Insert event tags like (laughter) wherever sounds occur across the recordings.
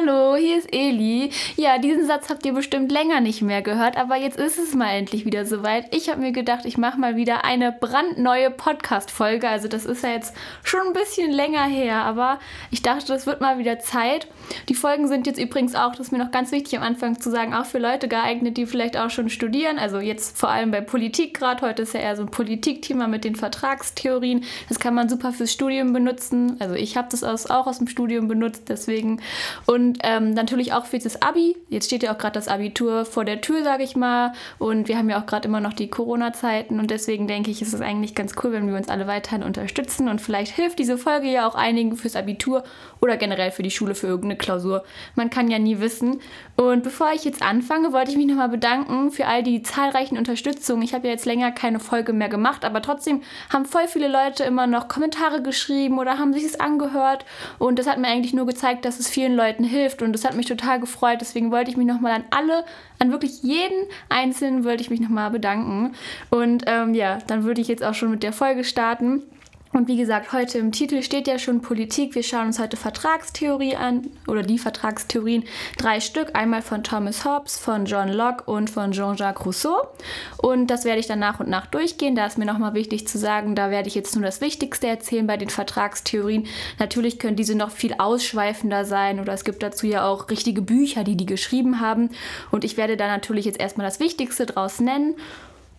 Hallo, hier ist Eli. Ja, diesen Satz habt ihr bestimmt länger nicht mehr gehört, aber jetzt ist es mal endlich wieder soweit. Ich habe mir gedacht, ich mache mal wieder eine brandneue Podcast-Folge. Also das ist ja jetzt schon ein bisschen länger her, aber ich dachte, das wird mal wieder Zeit. Die Folgen sind jetzt übrigens auch, das ist mir noch ganz wichtig am Anfang zu sagen, auch für Leute geeignet, die vielleicht auch schon studieren. Also jetzt vor allem bei Politik gerade. Heute ist ja eher so ein Politikthema mit den Vertragstheorien. Das kann man super fürs Studium benutzen. Also ich habe das auch aus dem Studium benutzt, deswegen. Und ähm, natürlich auch für das Abi. Jetzt steht ja auch gerade das Abitur vor der Tür, sage ich mal. Und wir haben ja auch gerade immer noch die Corona-Zeiten. Und deswegen denke ich, ist es eigentlich ganz cool, wenn wir uns alle weiterhin unterstützen. Und vielleicht hilft diese Folge ja auch einigen fürs Abitur oder generell für die Schule für irgendeine Klausur. Man kann ja nie wissen. Und bevor ich jetzt anfange, wollte ich mich nochmal bedanken für all die zahlreichen Unterstützungen. Ich habe ja jetzt länger keine Folge mehr gemacht, aber trotzdem haben voll viele Leute immer noch Kommentare geschrieben oder haben sich es angehört. Und das hat mir eigentlich nur gezeigt, dass es vielen Leuten Leuten hilft und das hat mich total gefreut. Deswegen wollte ich mich nochmal an alle, an wirklich jeden Einzelnen wollte ich mich nochmal bedanken. Und ähm, ja, dann würde ich jetzt auch schon mit der Folge starten. Und wie gesagt, heute im Titel steht ja schon Politik. Wir schauen uns heute Vertragstheorie an oder die Vertragstheorien. Drei Stück, einmal von Thomas Hobbes, von John Locke und von Jean-Jacques Rousseau. Und das werde ich dann nach und nach durchgehen. Da ist mir nochmal wichtig zu sagen, da werde ich jetzt nur das Wichtigste erzählen bei den Vertragstheorien. Natürlich können diese noch viel ausschweifender sein oder es gibt dazu ja auch richtige Bücher, die die geschrieben haben. Und ich werde da natürlich jetzt erstmal das Wichtigste draus nennen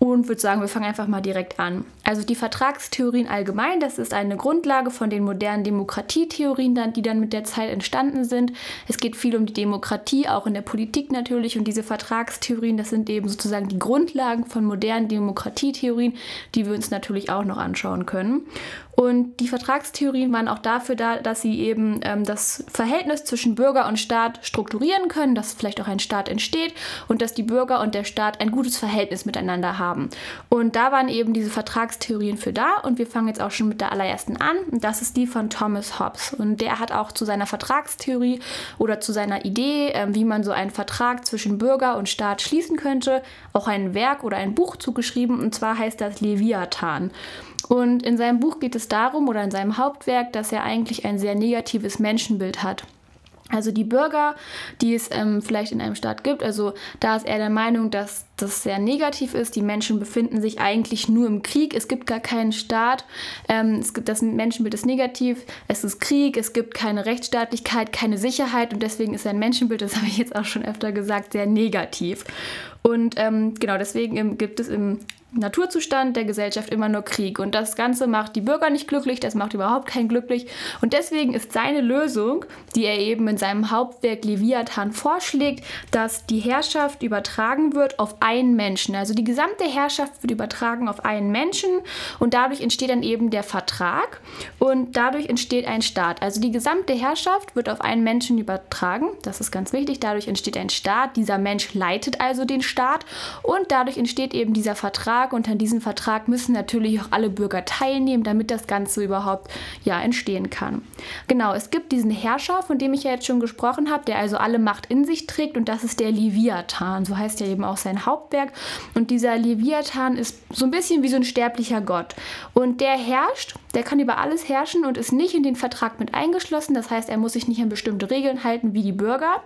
und würde sagen, wir fangen einfach mal direkt an. Also die Vertragstheorien allgemein, das ist eine Grundlage von den modernen Demokratietheorien, die dann mit der Zeit entstanden sind. Es geht viel um die Demokratie, auch in der Politik natürlich. Und diese Vertragstheorien, das sind eben sozusagen die Grundlagen von modernen Demokratietheorien, die wir uns natürlich auch noch anschauen können. Und die Vertragstheorien waren auch dafür da, dass sie eben ähm, das Verhältnis zwischen Bürger und Staat strukturieren können, dass vielleicht auch ein Staat entsteht und dass die Bürger und der Staat ein gutes Verhältnis miteinander haben. Und da waren eben diese Vertragstheorien für da und wir fangen jetzt auch schon mit der allerersten an. Das ist die von Thomas Hobbes. Und der hat auch zu seiner Vertragstheorie oder zu seiner Idee, äh, wie man so einen Vertrag zwischen Bürger und Staat schließen könnte, auch ein Werk oder ein Buch zugeschrieben. Und zwar heißt das Leviathan. Und in seinem Buch geht es darum, oder in seinem Hauptwerk, dass er eigentlich ein sehr negatives Menschenbild hat. Also die Bürger, die es ähm, vielleicht in einem Staat gibt, also da ist er der Meinung, dass das sehr negativ ist. Die Menschen befinden sich eigentlich nur im Krieg. Es gibt gar keinen Staat. Ähm, es gibt, das Menschenbild ist negativ. Es ist Krieg. Es gibt keine Rechtsstaatlichkeit, keine Sicherheit und deswegen ist sein Menschenbild, das (laughs) habe ich jetzt auch schon öfter gesagt, sehr negativ. Und ähm, genau deswegen gibt es im Naturzustand der Gesellschaft immer nur Krieg. Und das Ganze macht die Bürger nicht glücklich, das macht überhaupt keinen glücklich. Und deswegen ist seine Lösung, die er eben in seinem Hauptwerk Leviathan vorschlägt, dass die Herrschaft übertragen wird auf einen Menschen. Also die gesamte Herrschaft wird übertragen auf einen Menschen und dadurch entsteht dann eben der Vertrag und dadurch entsteht ein Staat. Also die gesamte Herrschaft wird auf einen Menschen übertragen. Das ist ganz wichtig. Dadurch entsteht ein Staat. Dieser Mensch leitet also den Staat und dadurch entsteht eben dieser Vertrag und an diesem Vertrag müssen natürlich auch alle Bürger teilnehmen, damit das Ganze überhaupt ja entstehen kann. Genau, es gibt diesen Herrscher, von dem ich ja jetzt schon gesprochen habe, der also alle Macht in sich trägt und das ist der Leviathan, so heißt ja eben auch sein Hauptwerk und dieser Leviathan ist so ein bisschen wie so ein sterblicher Gott und der herrscht, der kann über alles herrschen und ist nicht in den Vertrag mit eingeschlossen, das heißt, er muss sich nicht an bestimmte Regeln halten wie die Bürger.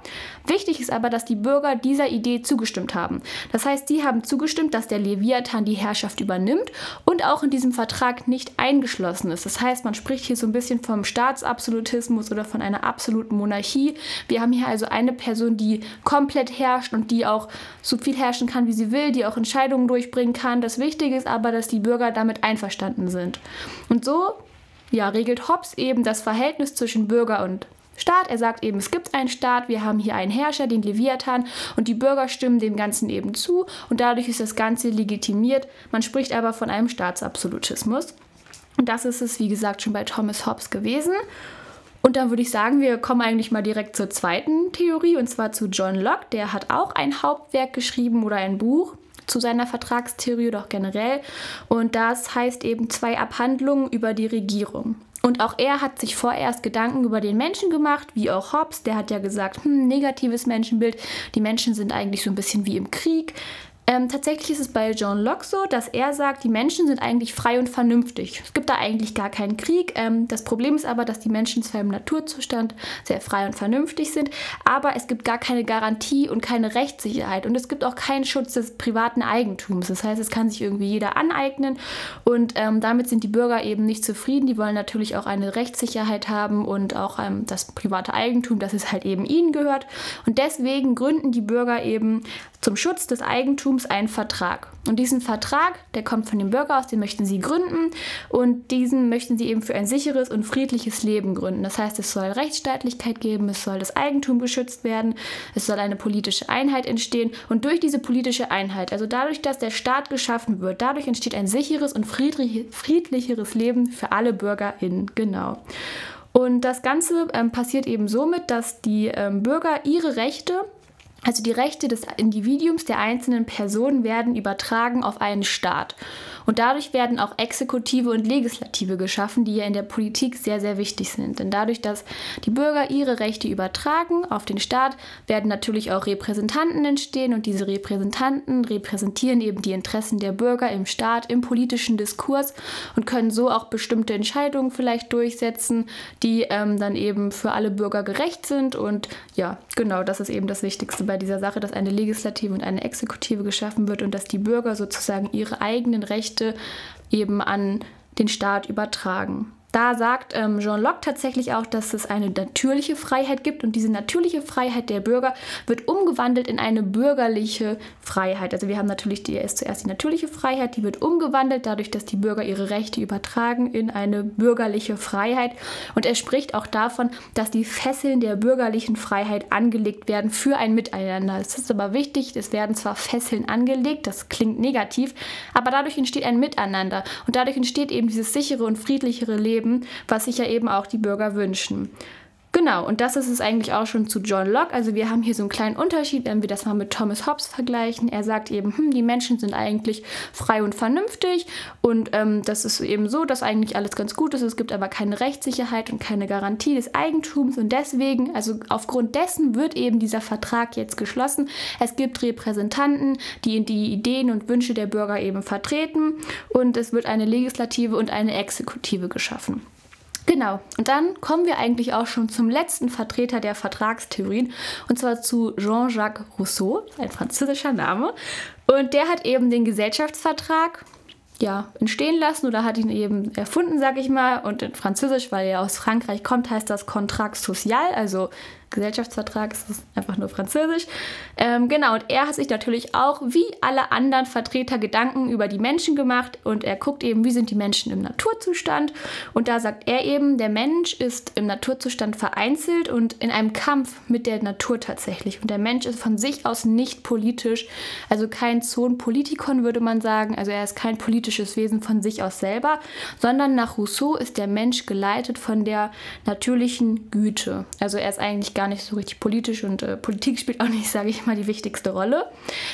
Wichtig ist aber, dass die Bürger dieser Idee zugestimmt haben. Das heißt, sie haben zugestimmt, dass der Leviathan die Herrschaft übernimmt und auch in diesem Vertrag nicht eingeschlossen ist. Das heißt, man spricht hier so ein bisschen vom Staatsabsolutismus oder von einer absoluten Monarchie. Wir haben hier also eine Person, die komplett herrscht und die auch so viel herrschen kann, wie sie will, die auch Entscheidungen durchbringen kann. Das Wichtige ist aber, dass die Bürger damit einverstanden sind. Und so ja, regelt Hobbes eben das Verhältnis zwischen Bürger und Staat. Er sagt eben, es gibt einen Staat, wir haben hier einen Herrscher, den Leviathan, und die Bürger stimmen dem Ganzen eben zu und dadurch ist das Ganze legitimiert. Man spricht aber von einem Staatsabsolutismus. Und das ist es, wie gesagt, schon bei Thomas Hobbes gewesen. Und dann würde ich sagen, wir kommen eigentlich mal direkt zur zweiten Theorie, und zwar zu John Locke. Der hat auch ein Hauptwerk geschrieben oder ein Buch zu seiner Vertragstheorie, doch generell. Und das heißt eben zwei Abhandlungen über die Regierung. Und auch er hat sich vorerst Gedanken über den Menschen gemacht, wie auch Hobbes. Der hat ja gesagt, hm, negatives Menschenbild. Die Menschen sind eigentlich so ein bisschen wie im Krieg. Ähm, tatsächlich ist es bei John Locke so, dass er sagt, die Menschen sind eigentlich frei und vernünftig. Es gibt da eigentlich gar keinen Krieg. Ähm, das Problem ist aber, dass die Menschen zwar im Naturzustand sehr frei und vernünftig sind, aber es gibt gar keine Garantie und keine Rechtssicherheit und es gibt auch keinen Schutz des privaten Eigentums. Das heißt, es kann sich irgendwie jeder aneignen und ähm, damit sind die Bürger eben nicht zufrieden. Die wollen natürlich auch eine Rechtssicherheit haben und auch ähm, das private Eigentum, dass es halt eben ihnen gehört. Und deswegen gründen die Bürger eben zum Schutz des Eigentums einen Vertrag. Und diesen Vertrag, der kommt von dem Bürger aus, den möchten sie gründen und diesen möchten sie eben für ein sicheres und friedliches Leben gründen. Das heißt, es soll Rechtsstaatlichkeit geben, es soll das Eigentum geschützt werden, es soll eine politische Einheit entstehen und durch diese politische Einheit, also dadurch, dass der Staat geschaffen wird, dadurch entsteht ein sicheres und friedlicheres Leben für alle BürgerInnen. Genau. Und das Ganze ähm, passiert eben somit, dass die ähm, Bürger ihre Rechte also die Rechte des Individuums der einzelnen Personen werden übertragen auf einen Staat. Und dadurch werden auch Exekutive und Legislative geschaffen, die ja in der Politik sehr, sehr wichtig sind. Denn dadurch, dass die Bürger ihre Rechte übertragen auf den Staat, werden natürlich auch Repräsentanten entstehen und diese Repräsentanten repräsentieren eben die Interessen der Bürger im Staat, im politischen Diskurs und können so auch bestimmte Entscheidungen vielleicht durchsetzen, die ähm, dann eben für alle Bürger gerecht sind. Und ja, genau, das ist eben das Wichtigste bei dieser Sache, dass eine Legislative und eine Exekutive geschaffen wird und dass die Bürger sozusagen ihre eigenen Rechte eben an den Staat übertragen. Da sagt ähm, Jean Locke tatsächlich auch, dass es eine natürliche Freiheit gibt und diese natürliche Freiheit der Bürger wird umgewandelt in eine bürgerliche Freiheit. Also wir haben natürlich die, ist zuerst die natürliche Freiheit, die wird umgewandelt dadurch, dass die Bürger ihre Rechte übertragen in eine bürgerliche Freiheit. Und er spricht auch davon, dass die Fesseln der bürgerlichen Freiheit angelegt werden für ein Miteinander. Es ist aber wichtig, es werden zwar Fesseln angelegt, das klingt negativ, aber dadurch entsteht ein Miteinander und dadurch entsteht eben dieses sichere und friedlichere Leben leben, was sich ja eben auch die Bürger wünschen. Genau, und das ist es eigentlich auch schon zu John Locke. Also wir haben hier so einen kleinen Unterschied, wenn wir das mal mit Thomas Hobbes vergleichen. Er sagt eben, hm, die Menschen sind eigentlich frei und vernünftig und ähm, das ist eben so, dass eigentlich alles ganz gut ist. Es gibt aber keine Rechtssicherheit und keine Garantie des Eigentums und deswegen, also aufgrund dessen wird eben dieser Vertrag jetzt geschlossen. Es gibt Repräsentanten, die die Ideen und Wünsche der Bürger eben vertreten und es wird eine Legislative und eine Exekutive geschaffen. Genau, und dann kommen wir eigentlich auch schon zum letzten Vertreter der Vertragstheorien, und zwar zu Jean-Jacques Rousseau, ein französischer Name. Und der hat eben den Gesellschaftsvertrag ja, entstehen lassen oder hat ihn eben erfunden, sag ich mal. Und in Französisch, weil er aus Frankreich kommt, heißt das Contrat social, also Gesellschaftsvertrag, ist einfach nur Französisch. Ähm, genau, und er hat sich natürlich auch wie alle anderen Vertreter Gedanken über die Menschen gemacht und er guckt eben, wie sind die Menschen im Naturzustand. Und da sagt er eben, der Mensch ist im Naturzustand vereinzelt und in einem Kampf mit der Natur tatsächlich. Und der Mensch ist von sich aus nicht politisch, also kein Zonpolitikon würde man sagen. Also er ist kein politisches Wesen von sich aus selber, sondern nach Rousseau ist der Mensch geleitet von der natürlichen Güte. Also er ist eigentlich gar gar nicht so richtig politisch und äh, Politik spielt auch nicht, (laughs) sage ich mal, die wichtigste Rolle.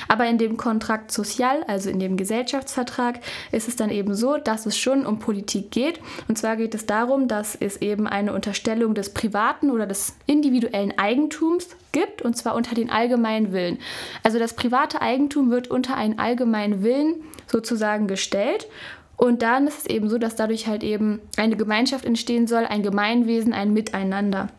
Aber in dem Kontrakt Sozial, also in dem Gesellschaftsvertrag, ist es dann eben so, dass es schon um Politik geht. Und zwar geht es darum, dass es eben eine Unterstellung des privaten oder des individuellen Eigentums gibt, und zwar unter den allgemeinen Willen. Also das private Eigentum wird unter einen allgemeinen Willen sozusagen gestellt. Und dann ist es eben so, dass dadurch halt eben eine Gemeinschaft entstehen soll, ein Gemeinwesen, ein Miteinander.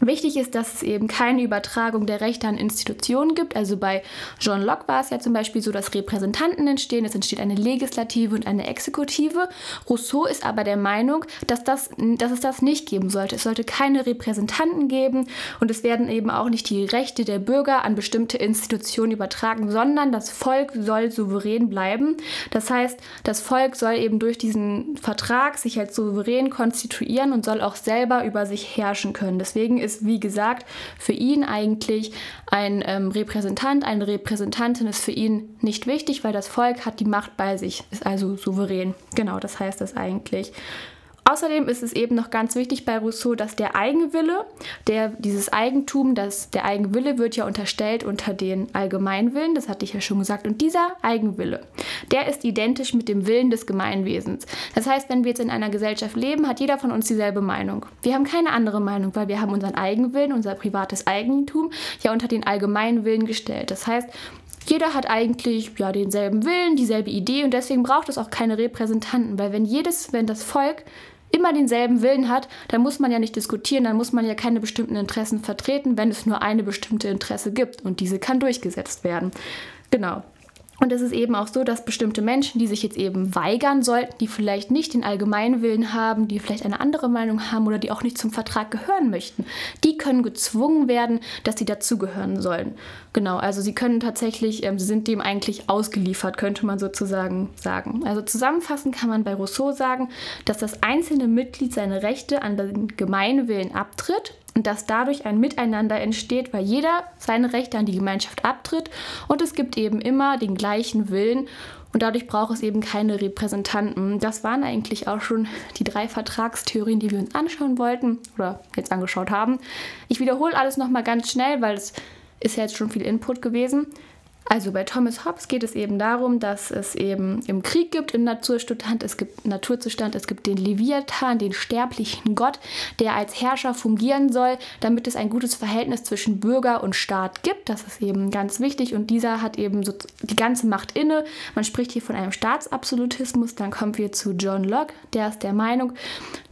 Wichtig ist, dass es eben keine Übertragung der Rechte an Institutionen gibt. Also bei John Locke war es ja zum Beispiel so, dass Repräsentanten entstehen, es entsteht eine Legislative und eine Exekutive. Rousseau ist aber der Meinung, dass, das, dass es das nicht geben sollte. Es sollte keine Repräsentanten geben und es werden eben auch nicht die Rechte der Bürger an bestimmte Institutionen übertragen, sondern das Volk soll souverän bleiben. Das heißt, das Volk soll eben durch diesen Vertrag sich als souverän konstituieren und soll auch selber über sich herrschen können. Deswegen ist ist, wie gesagt, für ihn eigentlich ein ähm, Repräsentant, eine Repräsentantin ist für ihn nicht wichtig, weil das Volk hat die Macht bei sich, ist also souverän. Genau, das heißt das eigentlich. Außerdem ist es eben noch ganz wichtig bei Rousseau, dass der Eigenwille, der, dieses Eigentum, das, der Eigenwille wird ja unterstellt unter den Allgemeinwillen, das hatte ich ja schon gesagt. Und dieser Eigenwille, der ist identisch mit dem Willen des Gemeinwesens. Das heißt, wenn wir jetzt in einer Gesellschaft leben, hat jeder von uns dieselbe Meinung. Wir haben keine andere Meinung, weil wir haben unseren Eigenwillen, unser privates Eigentum ja unter den Allgemeinwillen gestellt. Das heißt, jeder hat eigentlich ja denselben Willen, dieselbe Idee und deswegen braucht es auch keine Repräsentanten, weil wenn jedes, wenn das Volk immer denselben Willen hat, dann muss man ja nicht diskutieren, dann muss man ja keine bestimmten Interessen vertreten, wenn es nur eine bestimmte Interesse gibt und diese kann durchgesetzt werden. Genau. Und es ist eben auch so, dass bestimmte Menschen, die sich jetzt eben weigern sollten, die vielleicht nicht den Allgemeinwillen haben, die vielleicht eine andere Meinung haben oder die auch nicht zum Vertrag gehören möchten, die können gezwungen werden, dass sie dazugehören sollen. Genau, also sie können tatsächlich, ähm, sie sind dem eigentlich ausgeliefert, könnte man sozusagen sagen. Also zusammenfassend kann man bei Rousseau sagen, dass das einzelne Mitglied seine Rechte an den Gemeinwillen abtritt und dass dadurch ein Miteinander entsteht, weil jeder seine Rechte an die Gemeinschaft abtritt und es gibt eben immer den gleichen Willen und dadurch braucht es eben keine Repräsentanten. Das waren eigentlich auch schon die drei Vertragstheorien, die wir uns anschauen wollten oder jetzt angeschaut haben. Ich wiederhole alles nochmal ganz schnell, weil es ist ja jetzt schon viel Input gewesen. Also bei Thomas Hobbes geht es eben darum, dass es eben im Krieg gibt, im Naturzustand, es gibt Naturzustand, es gibt den Leviathan, den sterblichen Gott, der als Herrscher fungieren soll, damit es ein gutes Verhältnis zwischen Bürger und Staat gibt. Das ist eben ganz wichtig und dieser hat eben so die ganze Macht inne. Man spricht hier von einem Staatsabsolutismus. Dann kommen wir zu John Locke, der ist der Meinung,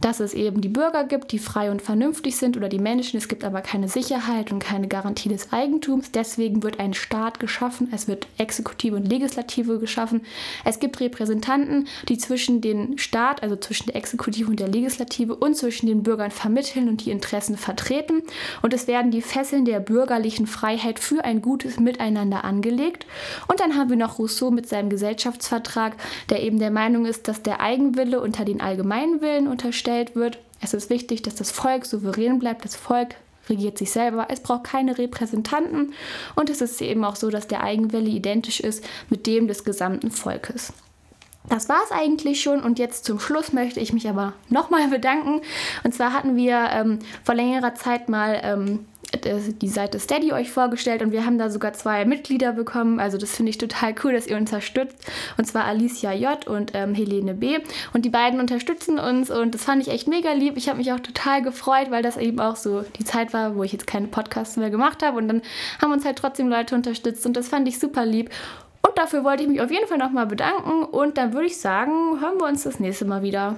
dass es eben die Bürger gibt, die frei und vernünftig sind oder die Menschen. Es gibt aber keine Sicherheit und keine Garantie des Eigentums. Deswegen wird ein Staat geschaffen es wird Exekutive und Legislative geschaffen. Es gibt Repräsentanten, die zwischen den Staat, also zwischen der Exekutive und der Legislative und zwischen den Bürgern vermitteln und die Interessen vertreten. Und es werden die Fesseln der bürgerlichen Freiheit für ein gutes Miteinander angelegt. Und dann haben wir noch Rousseau mit seinem Gesellschaftsvertrag, der eben der Meinung ist, dass der Eigenwille unter den Allgemeinwillen unterstellt wird. Es ist wichtig, dass das Volk souverän bleibt, das Volk regiert sich selber. Es braucht keine Repräsentanten und es ist eben auch so, dass der Eigenwille identisch ist mit dem des gesamten Volkes. Das war es eigentlich schon und jetzt zum Schluss möchte ich mich aber nochmal (laughs) bedanken. Und zwar hatten wir ähm, vor längerer Zeit mal ähm, die Seite Steady euch vorgestellt und wir haben da sogar zwei Mitglieder bekommen. Also das finde ich total cool, dass ihr unterstützt. Und zwar Alicia J. und ähm, Helene B. Und die beiden unterstützen uns und das fand ich echt mega lieb. Ich habe mich auch total gefreut, weil das eben auch so die Zeit war, wo ich jetzt keine Podcasts mehr gemacht habe. Und dann haben uns halt trotzdem Leute unterstützt und das fand ich super lieb. Und dafür wollte ich mich auf jeden Fall nochmal bedanken und dann würde ich sagen, hören wir uns das nächste Mal wieder.